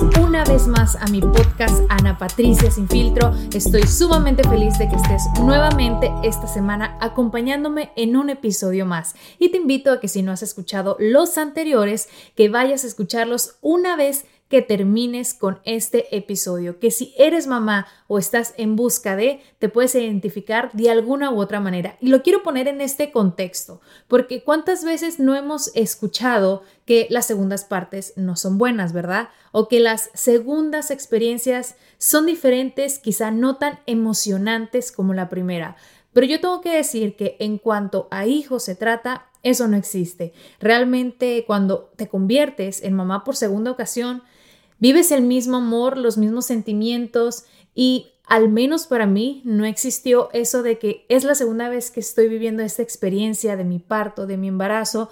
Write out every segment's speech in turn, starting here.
Una vez más a mi podcast Ana Patricia Sin Filtro. Estoy sumamente feliz de que estés nuevamente esta semana acompañándome en un episodio más. Y te invito a que si no has escuchado los anteriores, que vayas a escucharlos una vez que termines con este episodio, que si eres mamá o estás en busca de, te puedes identificar de alguna u otra manera. Y lo quiero poner en este contexto, porque cuántas veces no hemos escuchado que las segundas partes no son buenas, ¿verdad? O que las segundas experiencias son diferentes, quizá no tan emocionantes como la primera. Pero yo tengo que decir que en cuanto a hijos se trata, eso no existe. Realmente cuando te conviertes en mamá por segunda ocasión, Vives el mismo amor, los mismos sentimientos y al menos para mí no existió eso de que es la segunda vez que estoy viviendo esta experiencia de mi parto, de mi embarazo.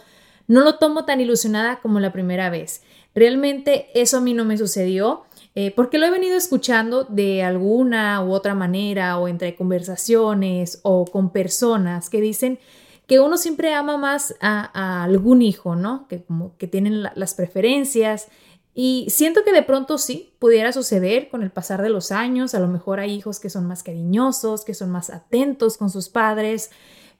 No lo tomo tan ilusionada como la primera vez. Realmente eso a mí no me sucedió. Eh, porque lo he venido escuchando de alguna u otra manera o entre conversaciones o con personas que dicen que uno siempre ama más a, algún hijo, ¿no? Que como que tienen las preferencias y siento que de pronto sí, pudiera suceder con el pasar de los años, a lo mejor hay hijos que son más cariñosos, que son más atentos con sus padres,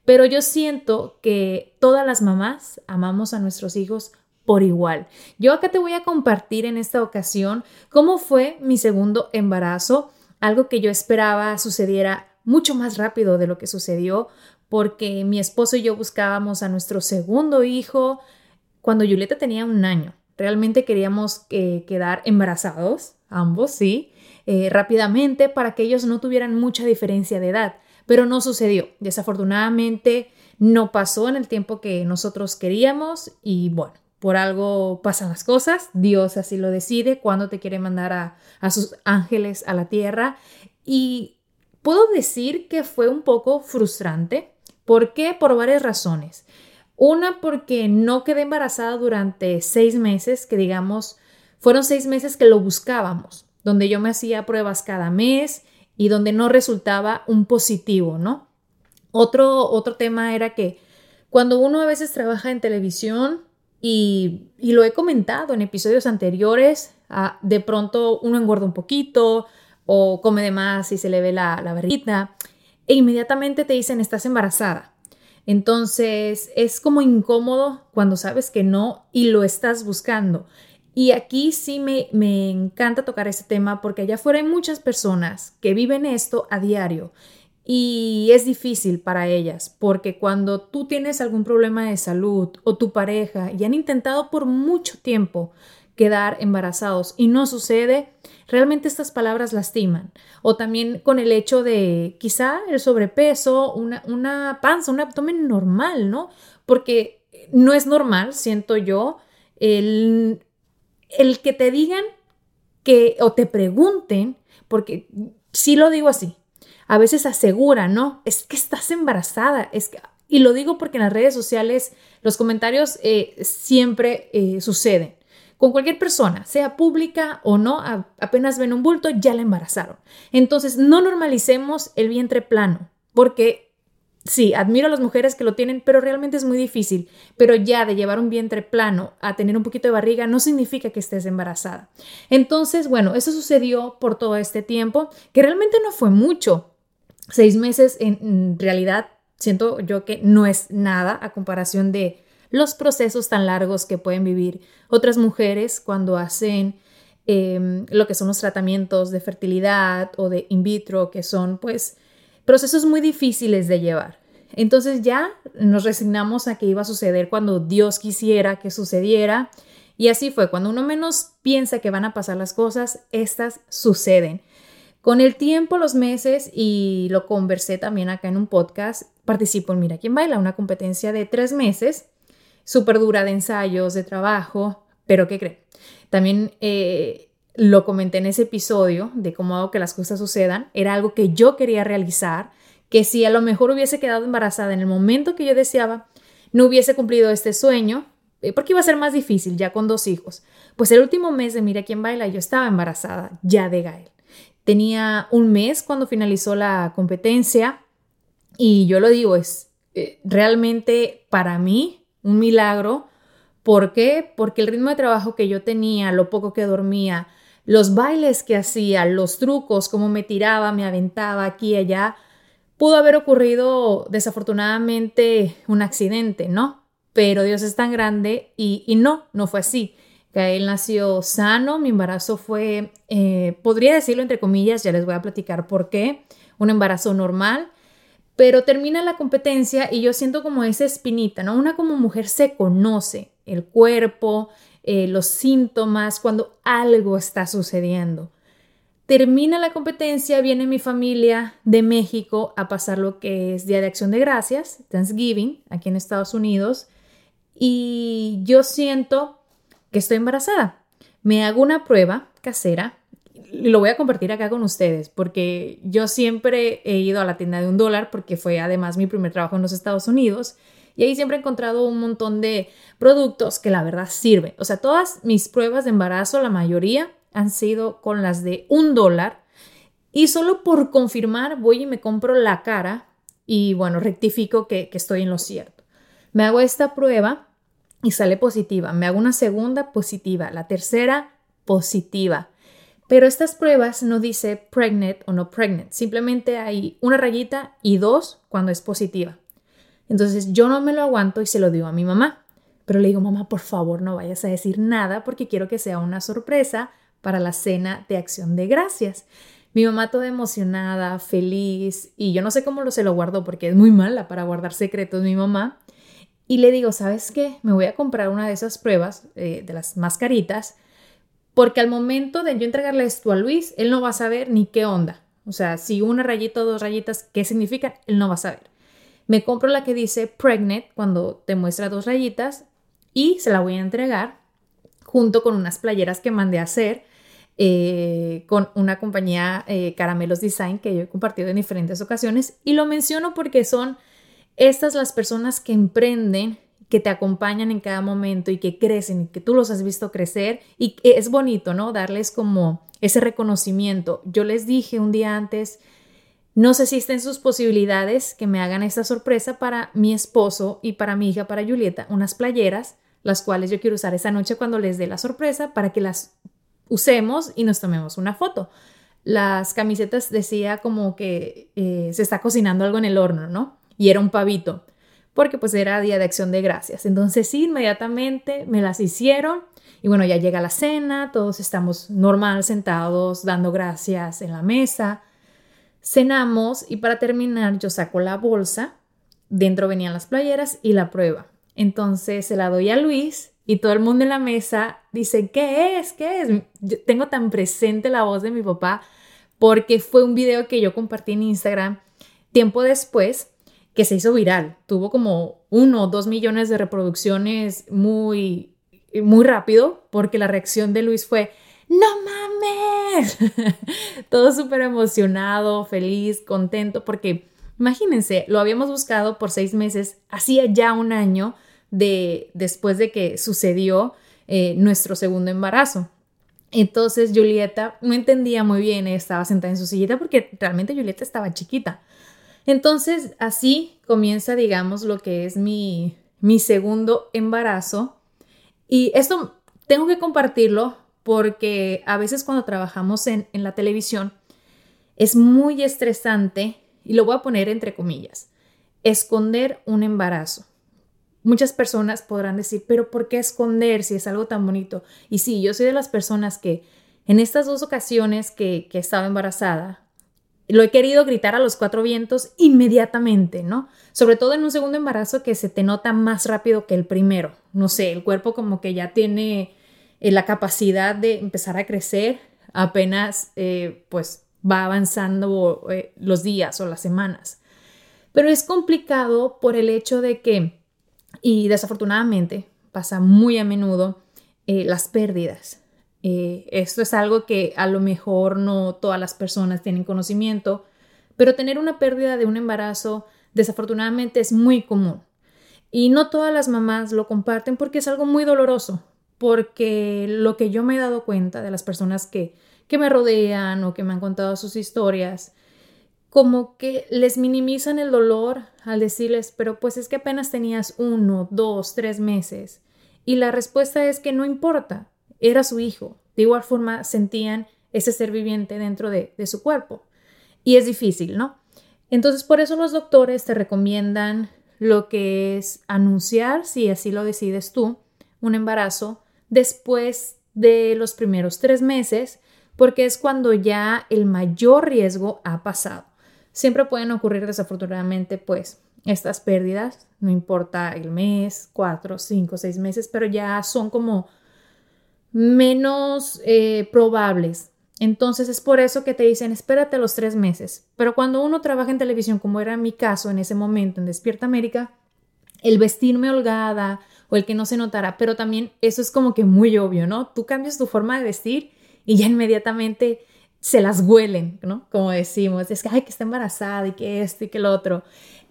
pero yo siento que todas las mamás amamos a nuestros hijos por igual. Yo acá te voy a compartir en esta ocasión cómo fue mi segundo embarazo, algo que yo esperaba sucediera mucho más rápido de lo que sucedió, porque mi esposo y yo buscábamos a nuestro segundo hijo cuando Julieta tenía un año. Realmente queríamos eh, quedar embarazados, ambos, sí, eh, rápidamente para que ellos no tuvieran mucha diferencia de edad, pero no sucedió. Desafortunadamente no pasó en el tiempo que nosotros queríamos y bueno, por algo pasan las cosas, Dios así lo decide, cuando te quiere mandar a, a sus ángeles a la tierra y puedo decir que fue un poco frustrante. ¿Por qué? Por varias razones. Una porque no quedé embarazada durante seis meses, que digamos, fueron seis meses que lo buscábamos, donde yo me hacía pruebas cada mes y donde no resultaba un positivo, ¿no? Otro, otro tema era que cuando uno a veces trabaja en televisión, y, lo he comentado en episodios anteriores, ah, de pronto uno engorda un poquito o come de más y se le ve la, la barriguita e inmediatamente te dicen estás embarazada. Entonces es como incómodo cuando sabes que no y lo estás buscando. Y aquí sí me, me encanta tocar ese tema porque allá afuera hay muchas personas que viven esto a diario y es difícil para ellas porque cuando tú tienes algún problema de salud o tu pareja y han intentado por mucho tiempo quedar embarazados y no sucede, realmente estas palabras lastiman. O también con el hecho de quizá el sobrepeso, una, una panza, un abdomen normal, ¿no? Porque no es normal, siento yo, el, el que te digan que o te pregunten, porque sí lo digo así, a veces aseguran, ¿no? Es que estás embarazada, es que... Y lo digo porque en las redes sociales los comentarios eh, siempre eh, suceden con cualquier persona, sea pública o no, apenas ven un bulto, ya la embarazaron. Entonces, no normalicemos el vientre plano, porque sí, admiro a las mujeres que lo tienen, pero realmente es muy difícil. Pero ya de llevar un vientre plano a tener un poquito de barriga no significa que estés embarazada. Entonces, bueno, eso sucedió por todo este tiempo, que realmente no fue mucho. Seis meses en realidad siento yo que no es nada a comparación de los procesos tan largos que pueden vivir otras mujeres cuando hacen em, lo que son los tratamientos de fertilidad o de in vitro, que son pues procesos muy difíciles de llevar. Entonces ya nos resignamos a que iba a suceder cuando Dios quisiera que sucediera. Y así fue, cuando uno menos piensa que van a pasar las cosas, estas suceden. Con el tiempo, los meses, y lo conversé también acá en un podcast, participo en Mira quién baila, una competencia de tres meses, súper dura de ensayos, de trabajo, pero ¿qué creen? También eh, lo comenté en ese episodio de cómo hago que las cosas sucedan, era algo que yo quería realizar, que si a lo mejor hubiese quedado embarazada en el momento que yo deseaba, no hubiese cumplido este sueño, eh, porque iba a ser más difícil ya con dos hijos. Pues el último mes de Mira quién baila, yo estaba embarazada ya de Gael. Tenía un mes cuando finalizó la competencia y yo lo digo, es eh, realmente para mí un milagro. ¿Por qué? Porque el ritmo de trabajo que yo tenía, lo poco que dormía, los bailes que hacía, los trucos, cómo me tiraba, me aventaba aquí y allá, pudo haber ocurrido desafortunadamente un accidente, ¿no? Pero Dios es tan grande y, y no, no fue así. Gael nació sano, mi embarazo fue, eh, podría decirlo entre comillas, ya les voy a platicar por qué, un embarazo normal, pero termina la competencia y yo siento como esa espinita, ¿no? Una como mujer se conoce el cuerpo, eh, los síntomas, cuando algo está sucediendo. Termina la competencia, viene mi familia de México a pasar lo que es Día de Acción de Gracias, Thanksgiving, aquí en Estados Unidos, y yo siento que estoy embarazada. Me hago una prueba casera lo voy a compartir acá con ustedes porque yo siempre he ido a la tienda de un dólar porque fue además mi primer trabajo en los Estados Unidos y ahí siempre he encontrado un montón de productos que la verdad sirven. O sea, todas mis pruebas de embarazo, la mayoría, han sido con las de un dólar y solo por confirmar voy y me compro la cara y bueno, rectifico que, que estoy en lo cierto. Me hago esta prueba y sale positiva. Me hago una segunda positiva, la tercera positiva. Pero estas pruebas no dice pregnant o no pregnant, simplemente hay una rayita y dos cuando es positiva. Entonces yo no me lo aguanto y se lo digo a mi mamá. Pero le digo, mamá, por favor no vayas a decir nada porque quiero que sea una sorpresa para la cena de acción de gracias. Mi mamá toda emocionada, feliz, y yo no sé cómo lo se lo guardó porque es muy mala para guardar secretos mi mamá. Y le digo, ¿sabes qué? Me voy a comprar una de esas pruebas, eh, de las mascaritas, porque al momento de yo entregarle esto a Luis, él no va a saber ni qué onda. O sea, si una rayita o dos rayitas, ¿qué significa? Él no va a saber. Me compro la que dice pregnant cuando te muestra dos rayitas y se la voy a entregar junto con unas playeras que mandé a hacer eh, con una compañía eh, Caramelos Design que yo he compartido en diferentes ocasiones y lo menciono porque son estas las personas que emprenden que te acompañan en cada momento y que crecen y que tú los has visto crecer y es bonito, ¿no? Darles como ese reconocimiento. Yo les dije un día antes, no sé si estén sus posibilidades que me hagan esta sorpresa para mi esposo y para mi hija, para Julieta, unas playeras, las cuales yo quiero usar esa noche cuando les dé la sorpresa para que las usemos y nos tomemos una foto. Las camisetas decía como que eh, se está cocinando algo en el horno, ¿no? Y era un pavito, porque pues era día de acción de gracias. Entonces sí, inmediatamente me las hicieron y bueno, ya llega la cena, todos estamos normal sentados dando gracias en la mesa. Cenamos y para terminar yo saco la bolsa, dentro venían las playeras y la prueba. Entonces se la doy a Luis y todo el mundo en la mesa dice, ¿qué es? ¿Qué es? tengo tan presente la voz de mi papá porque fue un video que yo compartí en Instagram tiempo después que se hizo viral. Tuvo como uno o dos millones de reproducciones muy, muy rápido porque la reacción de Luis fue, no mames, todo súper emocionado, feliz, contento, porque imagínense, lo habíamos buscado por seis meses, hacía ya un año, de después de que sucedió eh, nuestro segundo embarazo. Entonces Julieta no entendía muy bien, estaba sentada en su sillita porque realmente Julieta estaba chiquita. Entonces así comienza, digamos, lo que es mi, mi segundo embarazo. Y esto tengo que compartirlo porque a veces cuando trabajamos en, en la televisión es muy estresante, y lo voy a poner entre comillas, esconder un embarazo. Muchas personas podrán decir, pero ¿por qué esconder si es algo tan bonito? Y sí, yo soy de las personas que en estas dos ocasiones que, que estaba embarazada, lo he querido gritar a los cuatro vientos inmediatamente, ¿no? Sobre todo en un segundo embarazo que se te nota más rápido que el primero. No sé, el cuerpo como que ya tiene eh, la capacidad de empezar a crecer apenas eh, pues va avanzando eh, los días o las semanas. Pero es complicado por el hecho de que, y desafortunadamente pasa muy a menudo, las pérdidas. Esto es algo que a lo mejor no todas las personas tienen conocimiento, pero tener una pérdida de un embarazo desafortunadamente es muy común. Y no todas las mamás lo comparten porque es algo muy doloroso, porque lo que yo me he dado cuenta de las personas que, que me rodean o que me han contado sus historias, como que les minimizan el dolor al decirles, pero pues es que apenas tenías uno, dos, tres meses. Y la respuesta es que no importa, era su hijo. De igual forma sentían ese ser viviente dentro de, su cuerpo. Y es difícil, ¿no? Entonces por eso los doctores te recomiendan lo que es anunciar, si así lo decides tú, un embarazo después de los primeros tres meses, porque es cuando ya el mayor riesgo ha pasado. Siempre pueden ocurrir desafortunadamente, pues, estas pérdidas, no importa el mes, cuatro, cinco, seis meses, pero ya son como menos eh, probables. Entonces es por eso que te dicen, espérate los tres meses. Pero cuando uno trabaja en televisión, como era mi caso en ese momento en Despierta América, el vestirme holgada, o el que no se notara, pero también eso es como que muy obvio, ¿no? Tú cambias tu forma de vestir y ya inmediatamente se las huelen, ¿no? Como decimos, es que, ay, que está embarazada y que esto y que lo otro.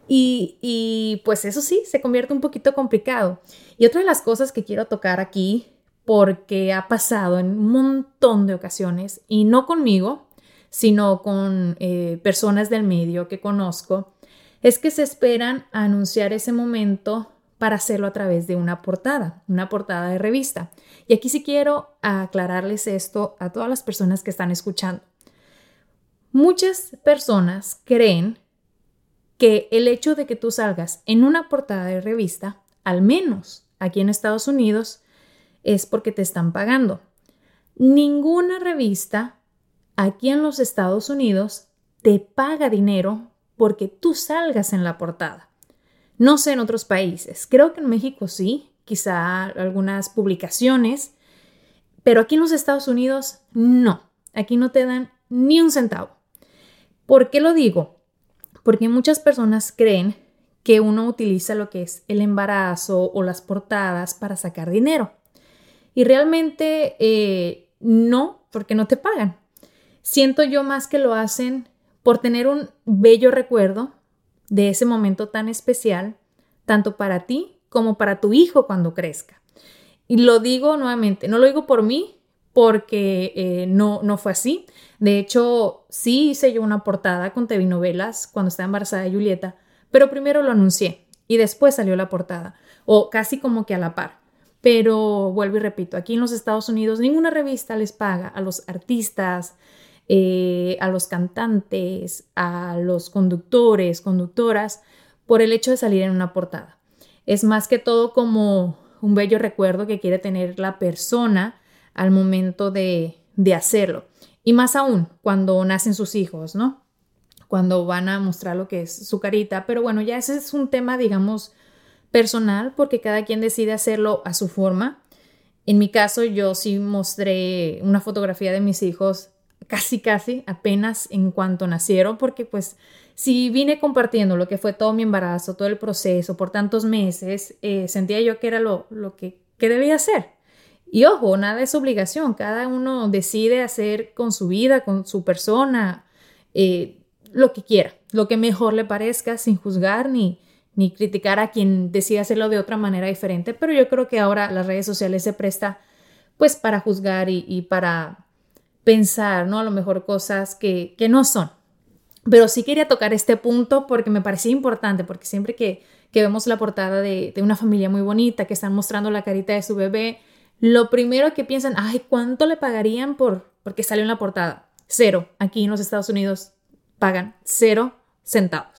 Y, y pues eso sí, se convierte un poquito complicado. Y otra de las cosas que quiero tocar aquí, porque ha pasado en un montón de ocasiones, y no conmigo, sino con eh, personas del medio que conozco, es que se esperan anunciar ese momento para hacerlo a través de una portada, una portada de revista. Y aquí sí quiero aclararles esto a todas las personas que están escuchando. Muchas personas creen que el hecho de que tú salgas en una portada de revista, al menos aquí en Estados Unidos, es porque te están pagando. Ninguna revista aquí en los Estados Unidos te paga dinero porque tú salgas en la portada. No sé en otros países. Creo que en México sí, quizá algunas publicaciones, pero aquí en los Estados Unidos no. Aquí no te dan ni un centavo. ¿Por qué lo digo? Porque muchas personas creen que uno utiliza lo que es el embarazo o las portadas para sacar dinero. Y realmente eh, no, porque no te pagan. Siento yo más que lo hacen por tener un bello recuerdo de ese momento tan especial, tanto para ti como para tu hijo cuando crezca. Y lo digo nuevamente, no lo digo por mí, porque eh, no, no fue así. De hecho, sí hice yo una portada con TV Novelas cuando estaba embarazada de Julieta, pero primero lo anuncié y después salió la portada, o casi como que a la par. Pero vuelvo y repito, aquí en los Estados Unidos ninguna revista les paga a los artistas, eh, a los cantantes, a los conductores, conductoras, por el hecho de salir en una portada. Es más que todo como un bello recuerdo que quiere tener la persona al momento de, de hacerlo. Y más aún cuando nacen sus hijos, ¿no? Cuando van a mostrar lo que es su carita. Pero bueno, ya ese es un tema, digamos, personal, porque cada quien decide hacerlo a su forma. En mi caso, yo sí mostré una fotografía de mis hijos casi, casi apenas en cuanto nacieron, porque pues si vine compartiendo lo que fue todo mi embarazo, todo el proceso por tantos meses, eh, sentía yo que era lo, lo que, que debía hacer. Y ojo, nada es obligación, cada uno decide hacer con su vida, con su persona, eh, lo que quiera, lo que mejor le parezca, sin juzgar ni, ni criticar a quien decida hacerlo de otra manera diferente, pero yo creo que ahora las redes sociales se presta pues para juzgar y, para pensar, ¿no? A lo mejor cosas que, que no son. Pero sí quería tocar este punto porque me parecía importante, porque siempre que, que vemos la portada de, de, una familia muy bonita, que están mostrando la carita de su bebé, lo primero que piensan, ay, ¿cuánto le pagarían por porque salió en la portada? Cero. Aquí en los Estados Unidos pagan cero centavos.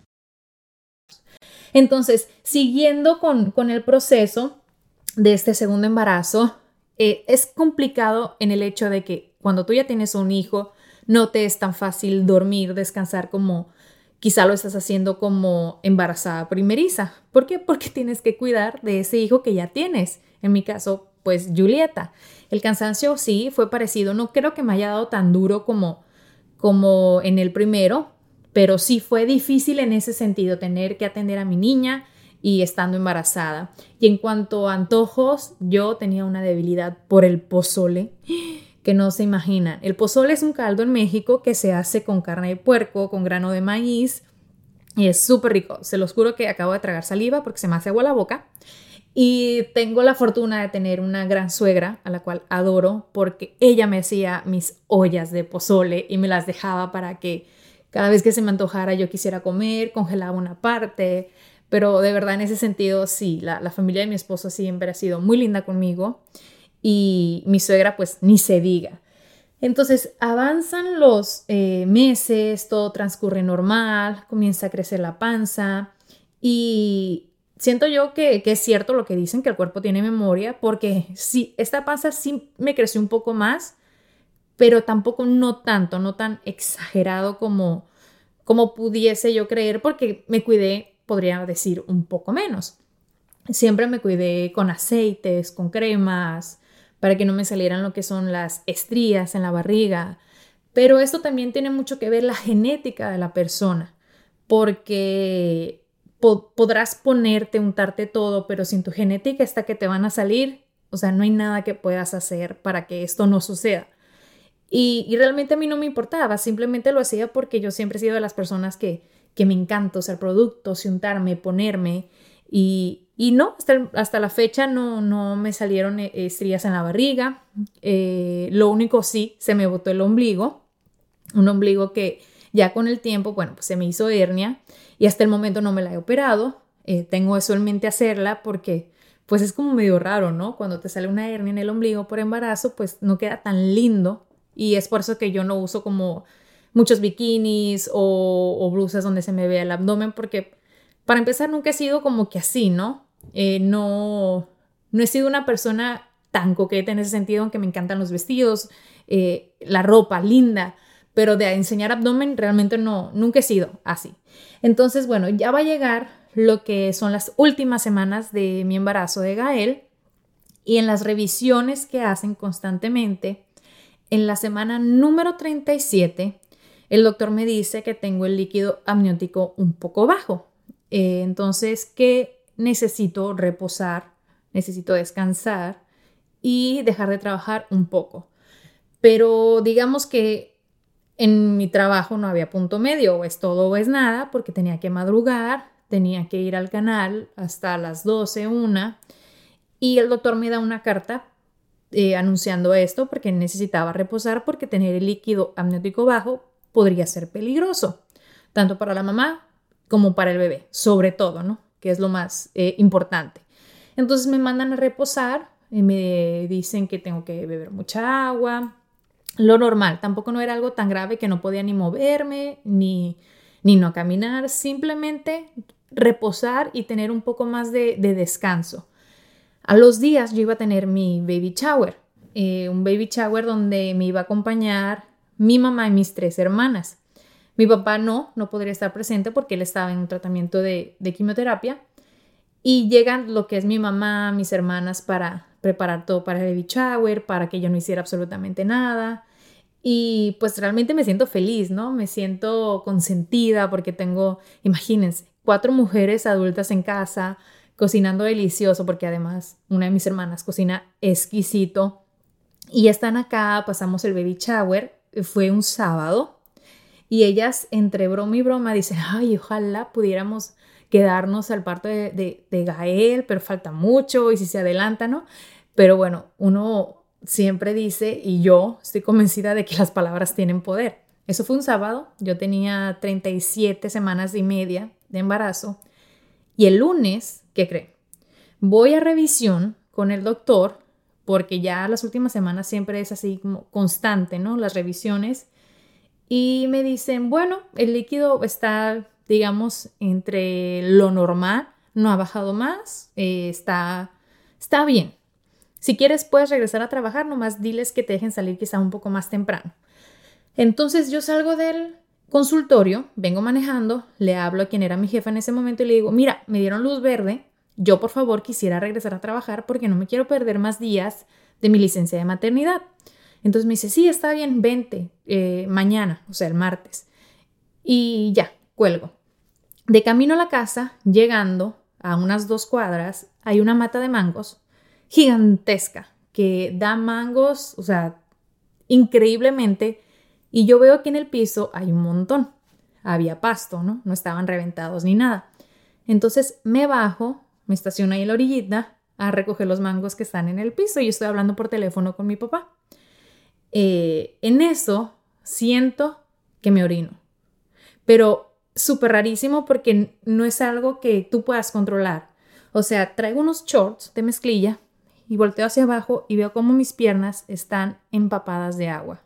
Entonces, siguiendo con, con el proceso de este segundo embarazo, eh, es complicado en el hecho de que cuando tú ya tienes un hijo, no te es tan fácil dormir, descansar como quizá lo estás haciendo como embarazada primeriza. ¿Por qué? Porque tienes que cuidar de ese hijo que ya tienes. En mi caso, pues Julieta. El cansancio sí fue parecido. No creo que me haya dado tan duro como, como en el primero, pero sí fue difícil en ese sentido tener que atender a mi niña y estando embarazada. Y en cuanto a antojos, yo tenía una debilidad por el pozole que no se imaginan. El pozole es un caldo en México que se hace con carne de puerco, con grano de maíz y es súper rico. Se los juro que acabo de tragar saliva porque se me hace agua la boca. Y tengo la fortuna de tener una gran suegra a la cual adoro porque ella me hacía mis ollas de pozole y me las dejaba para que cada vez que se me antojara yo quisiera comer, congelaba una parte, pero de verdad en ese sentido sí, la, la familia de mi esposo siempre ha sido muy linda conmigo y mi suegra pues ni se diga. Entonces avanzan los eh, meses, todo transcurre normal, comienza a crecer la panza y siento yo que, que, es cierto lo que dicen, que el cuerpo tiene memoria, porque sí, esta panza sí me creció un poco más, pero tampoco no tanto, no tan exagerado como, como pudiese yo creer, porque me cuidé, podría decir, un poco menos. Siempre me cuidé con aceites, con cremas, para que no me salieran lo que son las estrías en la barriga. Pero esto también tiene mucho que ver la genética de la persona, porque podrás ponerte, untarte todo, pero sin tu genética está que te van a salir, o sea, no hay nada que puedas hacer para que esto no suceda. Y, realmente a mí no me importaba, simplemente lo hacía porque yo siempre he sido de las personas que, que me encanta usar productos untarme, ponerme. Y, y no, hasta, hasta, la fecha no, no me salieron eh, estrías en la barriga. Eh, lo único sí, se me botó el ombligo. Un ombligo que ya con el tiempo, bueno, pues se me hizo hernia y hasta el momento no me la he operado. Eh, tengo eso en mente hacerla porque pues es como medio raro, ¿no? Cuando te sale una hernia en el ombligo por embarazo, pues no queda tan lindo y es por eso que yo no uso como muchos bikinis o, blusas donde se me vea el abdomen porque para empezar nunca he sido como que así, ¿no? Eh, no, no he sido una persona tan coqueta en ese sentido, aunque me encantan los vestidos, eh, la ropa linda, pero de enseñar abdomen realmente no, nunca he sido así. Entonces, bueno, ya va a llegar lo que son las últimas semanas de mi embarazo de Gael y en las revisiones que hacen constantemente, en la semana número 37, el doctor me dice que tengo el líquido amniótico un poco bajo. Eh, entonces, que necesito reposar, necesito descansar y dejar de trabajar un poco. Pero digamos que en mi trabajo no había punto medio, o es todo o es nada, porque tenía que madrugar, tenía que ir al canal hasta las 12, una, y el doctor me da una carta eh, anunciando esto porque necesitaba reposar porque tener el líquido amniótico bajo podría ser peligroso, tanto para la mamá como para el bebé, sobre todo, ¿no? Que es lo más eh, importante. Entonces me mandan a reposar y me dicen que tengo que beber mucha agua, lo normal, tampoco no era algo tan grave que no podía ni moverme, ni, ni no caminar, simplemente reposar y tener un poco más de, de descanso. A los días yo iba a tener mi baby shower, eh, un baby shower donde me iba a acompañar mi mamá y mis tres hermanas. Mi papá no, no podría estar presente porque él estaba en un tratamiento de, de quimioterapia. Y llegan lo que es mi mamá, mis hermanas para preparar todo para el baby shower, para que yo no hiciera absolutamente nada. Y pues realmente me siento feliz, ¿no? Me siento consentida porque tengo, imagínense, cuatro mujeres adultas en casa cocinando delicioso, porque además una de mis hermanas cocina exquisito. Y están acá, pasamos el baby shower, fue un sábado, y ellas entre broma y broma dicen, ay, ojalá pudiéramos quedarnos al parto de, de, Gael, pero falta mucho y si se adelanta, ¿no? Pero bueno, uno siempre dice, y yo estoy convencida de que las palabras tienen poder. Eso fue un sábado, yo tenía 37 semanas y media de embarazo y el lunes, ¿qué cree? Voy a revisión con el doctor porque ya las últimas semanas siempre es así como constante, ¿no? Las revisiones. Y me dicen, bueno, el líquido está digamos, entre lo normal, no ha bajado más, eh, está, está bien. Si quieres, puedes regresar a trabajar, nomás diles que te dejen salir quizá un poco más temprano. Entonces yo salgo del consultorio, vengo manejando, le hablo a quien era mi jefa en ese momento y le digo, mira, me dieron luz verde, yo por favor quisiera regresar a trabajar porque no me quiero perder más días de mi licencia de maternidad. Entonces me dice, sí, está bien, vente eh, mañana, o sea, el martes. Y ya, cuelgo. De camino a la casa, llegando a unas dos cuadras, hay una mata de mangos gigantesca que da mangos, o sea, increíblemente. Y yo veo que en el piso hay un montón. Había pasto, ¿no? No estaban reventados ni nada. Entonces me bajo, me estaciono ahí en la orillita a recoger los mangos que están en el piso y estoy hablando por teléfono con mi papá. Eh, en eso siento que me orino. Pero súper rarísimo porque no es algo que tú puedas controlar. O sea, traigo unos shorts de mezclilla y volteo hacia abajo y veo cómo mis piernas están empapadas de agua.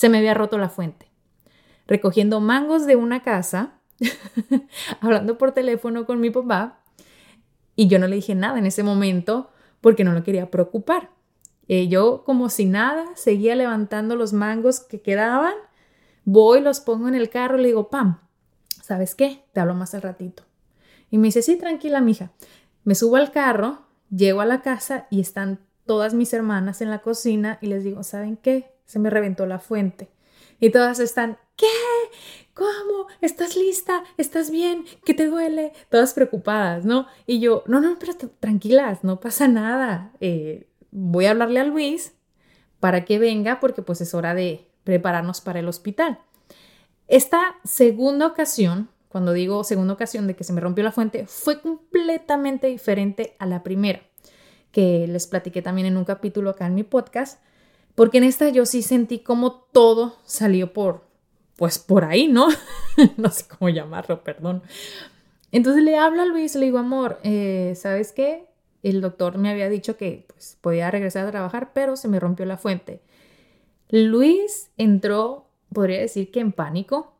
Se me había roto la fuente. Recogiendo mangos de una casa, hablando por teléfono con mi papá, y yo no le dije nada en ese momento porque no lo quería preocupar. Eh, yo como si nada seguía levantando los mangos que quedaban, voy, los pongo en el carro y le digo, Pam, ¿sabes qué? Te hablo más al ratito. Y me dice, sí, tranquila, mija. Me subo al carro, llego a la casa y están todas mis hermanas en la cocina y les digo, ¿saben qué? Se me reventó la fuente. Y todas están, ¿qué? ¿Cómo? ¿Estás lista? ¿Estás bien? ¿Qué te duele? Todas preocupadas, ¿no? Y yo, no, no, pero tranquilas, no pasa nada. Eh, voy a hablarle a Luis para que venga porque pues es hora de prepararnos para el hospital. Esta segunda ocasión, cuando digo segunda ocasión de que se me rompió la fuente, fue completamente diferente a la primera, que les platiqué también en un capítulo acá en mi podcast, porque en esta yo sí sentí como todo salió por, pues por ahí, ¿no? no sé cómo llamarlo, perdón. Entonces le hablo a Luis, le digo, amor, eh, ¿sabes qué? El doctor me había dicho que pues, podía regresar a trabajar, pero se me rompió la fuente. Luis entró podría decir que en pánico,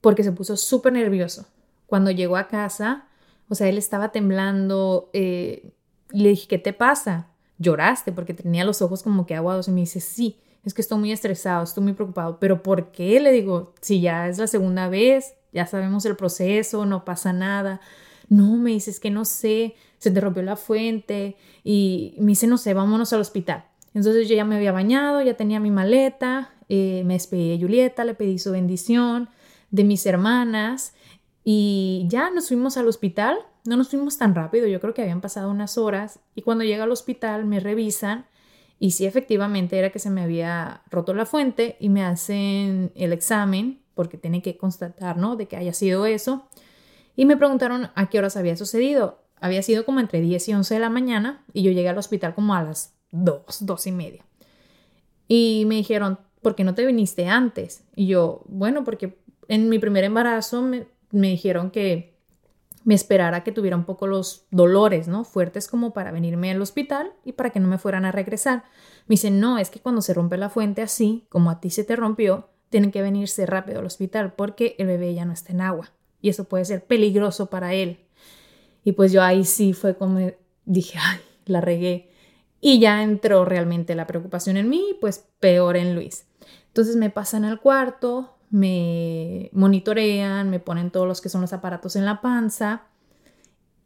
porque se puso súper nervioso. Cuando llegó a casa, o sea, él estaba temblando, eh, le dije, ¿qué te pasa? Lloraste porque tenía los ojos como que aguados y me dice, sí, es que estoy muy estresado, estoy muy preocupado, pero ¿por qué? Le digo, si ya es la segunda vez, ya sabemos el proceso, no pasa nada. No, me dice, es que no sé, se te rompió la fuente y me dice, no sé, vámonos al hospital. Entonces yo ya me había bañado, ya tenía mi maleta, eh, me despedí de Julieta, le pedí su bendición, de mis hermanas y ya nos fuimos al hospital. No nos fuimos tan rápido, yo creo que habían pasado unas horas y cuando llega al hospital me revisan y sí efectivamente era que se me había roto la fuente y me hacen el examen porque tienen que constatar, ¿no? De que haya sido eso. Y me preguntaron a qué horas había sucedido. Había sido como entre 10 y 11 de la mañana y yo llegué al hospital como a las 2, 2 y media. Y me dijeron, ¿por qué no te viniste antes? Y yo, bueno, porque en mi primer embarazo me, dijeron que me esperara que tuviera un poco los dolores, ¿no? Fuertes como para venirme al hospital y para que no me fueran a regresar. Me dicen, no, es que cuando se rompe la fuente así, como a ti se te rompió, tienen que venirse rápido al hospital porque el bebé ya no está en agua y eso puede ser peligroso para él. Y pues yo ahí sí fue como dije, ay, la regué. Y ya entró realmente la preocupación en mí, pues peor en Luis. Entonces me pasan al cuarto, me monitorean, me ponen todos los que son los aparatos en la panza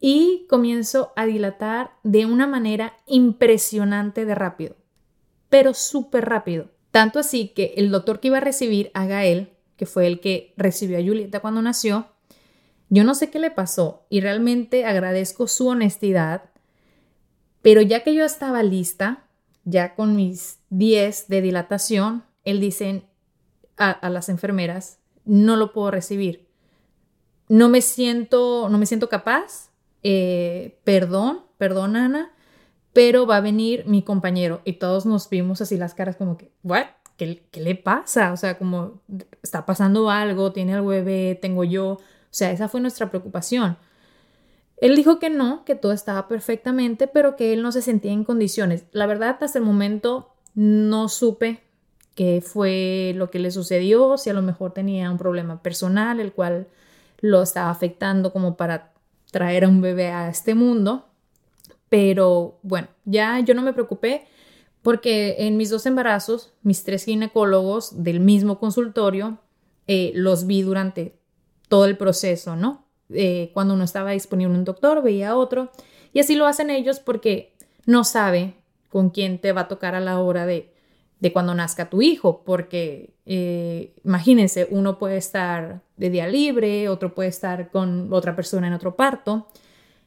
y comienzo a dilatar de una manera impresionante de rápido, pero súper rápido. Tanto así que el doctor que iba a recibir a Gael, que fue el que recibió a Julieta cuando nació, yo no sé qué le pasó y realmente agradezco su honestidad, pero ya que yo estaba lista, ya con mis 10 de dilatación, él dice a, las enfermeras, no lo puedo recibir. No me siento, no me siento capaz, eh, perdón, perdón Ana, pero va a venir mi compañero. Y todos nos vimos así las caras como que. ¿Qué, ¿Qué, le pasa? O sea, como está pasando algo, tiene el bebé, tengo yo. O sea, esa fue nuestra preocupación. Él dijo que no, que todo estaba perfectamente, pero que él no se sentía en condiciones. La verdad, hasta el momento no supe qué fue lo que le sucedió, si a lo mejor tenía un problema personal, el cual lo estaba afectando como para traer a un bebé a este mundo. Pero bueno, ya yo no me preocupé porque en mis dos embarazos, mis tres ginecólogos del mismo consultorio, eh, los vi durante todo el proceso, ¿no? Eh, cuando no estaba disponible un doctor, veía otro. Y así lo hacen ellos porque no sabe con quién te va a tocar a la hora de, de cuando nazca tu hijo, porque eh, imagínense, uno puede estar de día libre, otro puede estar con otra persona en otro parto.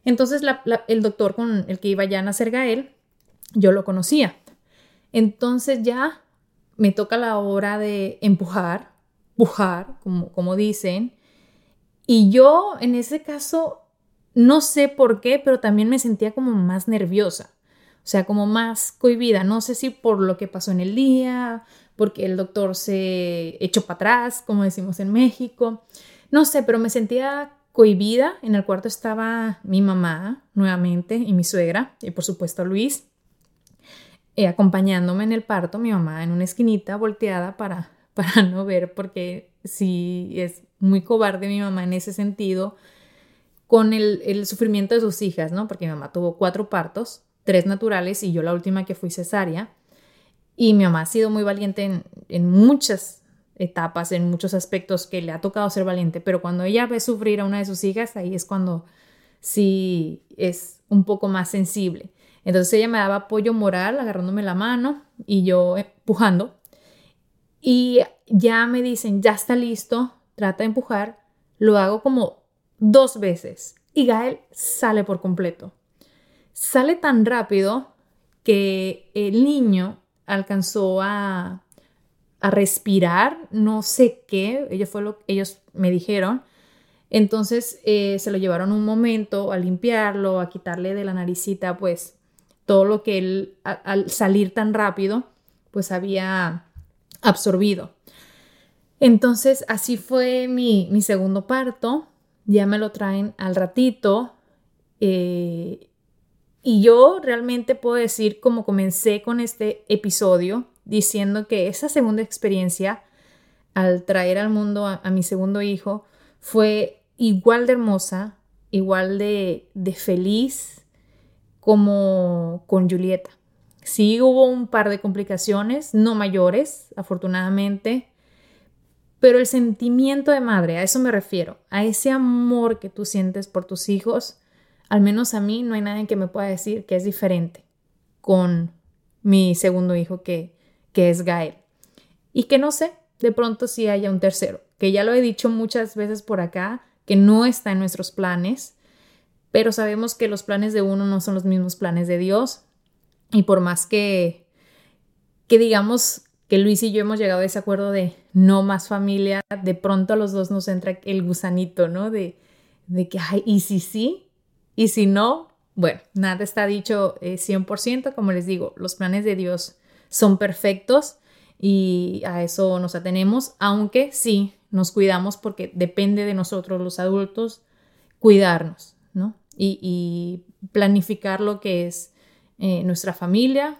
Entonces el doctor con el que iba ya a nacer Gael, yo lo conocía. Entonces ya me toca la hora de empujar, pujar, como, como dicen. Y yo en ese caso, no sé por qué, pero también me sentía como más nerviosa. O sea, como más cohibida. No sé si por lo que pasó en el día, porque el doctor se echó para atrás, como decimos en México. No sé, pero me sentía cohibida. En el cuarto estaba mi mamá nuevamente y mi suegra y por supuesto Luis eh, acompañándome en el parto, mi mamá en una esquinita volteada para, para no ver porque sí es muy cobarde mi mamá en ese sentido con el, el sufrimiento de sus hijas, ¿no? Porque mi mamá tuvo cuatro partos, tres naturales y yo la última que fui cesárea. Y mi mamá ha sido muy valiente en, muchas etapas, en muchos aspectos que le ha tocado ser valiente, pero cuando ella ve sufrir a una de sus hijas, ahí es cuando sí es un poco más sensible. Entonces ella me daba apoyo moral, agarrándome la mano y yo empujando. Y ya me dicen, ya está listo, trata de empujar. Lo hago como dos veces y Gael sale por completo. Sale tan rápido que el niño alcanzó a a respirar, no sé qué, ellos, fue lo, ellos me dijeron. Entonces eh, se lo llevaron un momento a limpiarlo, a quitarle de la naricita, pues todo lo que él al salir tan rápido, pues había absorbido. Entonces así fue mi, mi segundo parto, ya me lo traen al ratito. Eh, y yo realmente puedo decir cómo comencé con este episodio, diciendo que esa segunda experiencia al traer al mundo a, mi segundo hijo fue igual de hermosa, igual de, de feliz como con Julieta. Sí hubo un par de complicaciones, no mayores, afortunadamente, pero el sentimiento de madre, a eso me refiero, a ese amor que tú sientes por tus hijos, al menos a mí no hay nadie que me pueda decir que es diferente con mi segundo hijo que, es Gael. Y que no sé, de pronto si haya un tercero, que ya lo he dicho muchas veces por acá, que no está en nuestros planes, pero sabemos que los planes de uno no son los mismos planes de Dios. Y por más que, que digamos que Luis y yo hemos llegado a ese acuerdo de no más familia, de pronto a los dos nos entra el gusanito, ¿no? De, de que, ay, ¿y si sí? ¿Y si no? Bueno, nada está dicho 100%, eh, como les digo, los planes de Dios son perfectos y a eso nos atenemos, aunque sí nos cuidamos porque depende de nosotros los adultos cuidarnos, ¿no? Y, planificar lo que es eh, nuestra familia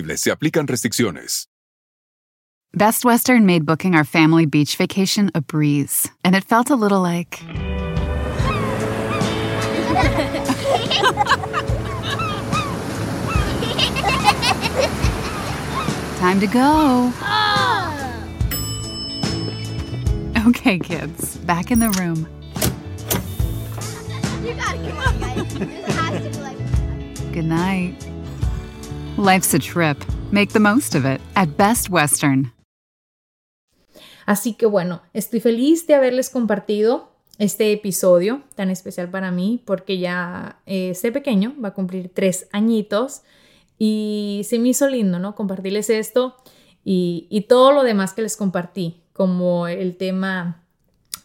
se aplican restricciones. Best Western made booking our family beach vacation a breeze, and it felt a little like. Time to go. Oh. Okay, kids, back in the room. You gotta come on, guys. This has to be like. Good night. Life's a trip. Make the most of it at Best Western. Así que bueno, estoy feliz de haberles compartido este episodio tan especial para mí porque ya eh, pequeño va a cumplir tres añitos y se me hizo lindo, ¿no? Compartirles esto y, y todo lo demás que les compartí, como el tema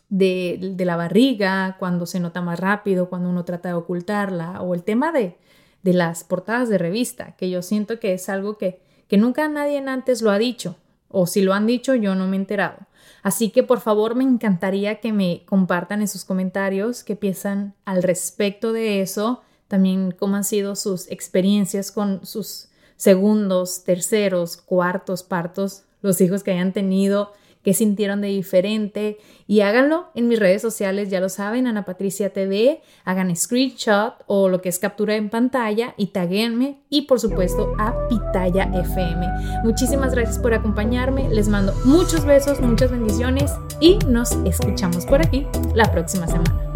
de, de, la barriga, cuando se nota más rápido, cuando uno trata de ocultarla, o el tema de, de las portadas de revista, que yo siento que es algo que, que nunca nadie antes lo ha dicho, o si lo han dicho yo no me he enterado. Así que por favor me encantaría que me compartan en sus comentarios qué piensan al respecto de eso, también cómo han sido sus experiencias con sus segundos, terceros, cuartos partos, los hijos que hayan tenido, qué sintieron de diferente y háganlo en mis redes sociales, ya lo saben, Ana Patricia TV, hagan screenshot o lo que es captura en pantalla y taguenme y por supuesto a Pitaya FM. Muchísimas gracias por acompañarme, les mando muchos besos, muchas bendiciones y nos escuchamos por aquí la próxima semana.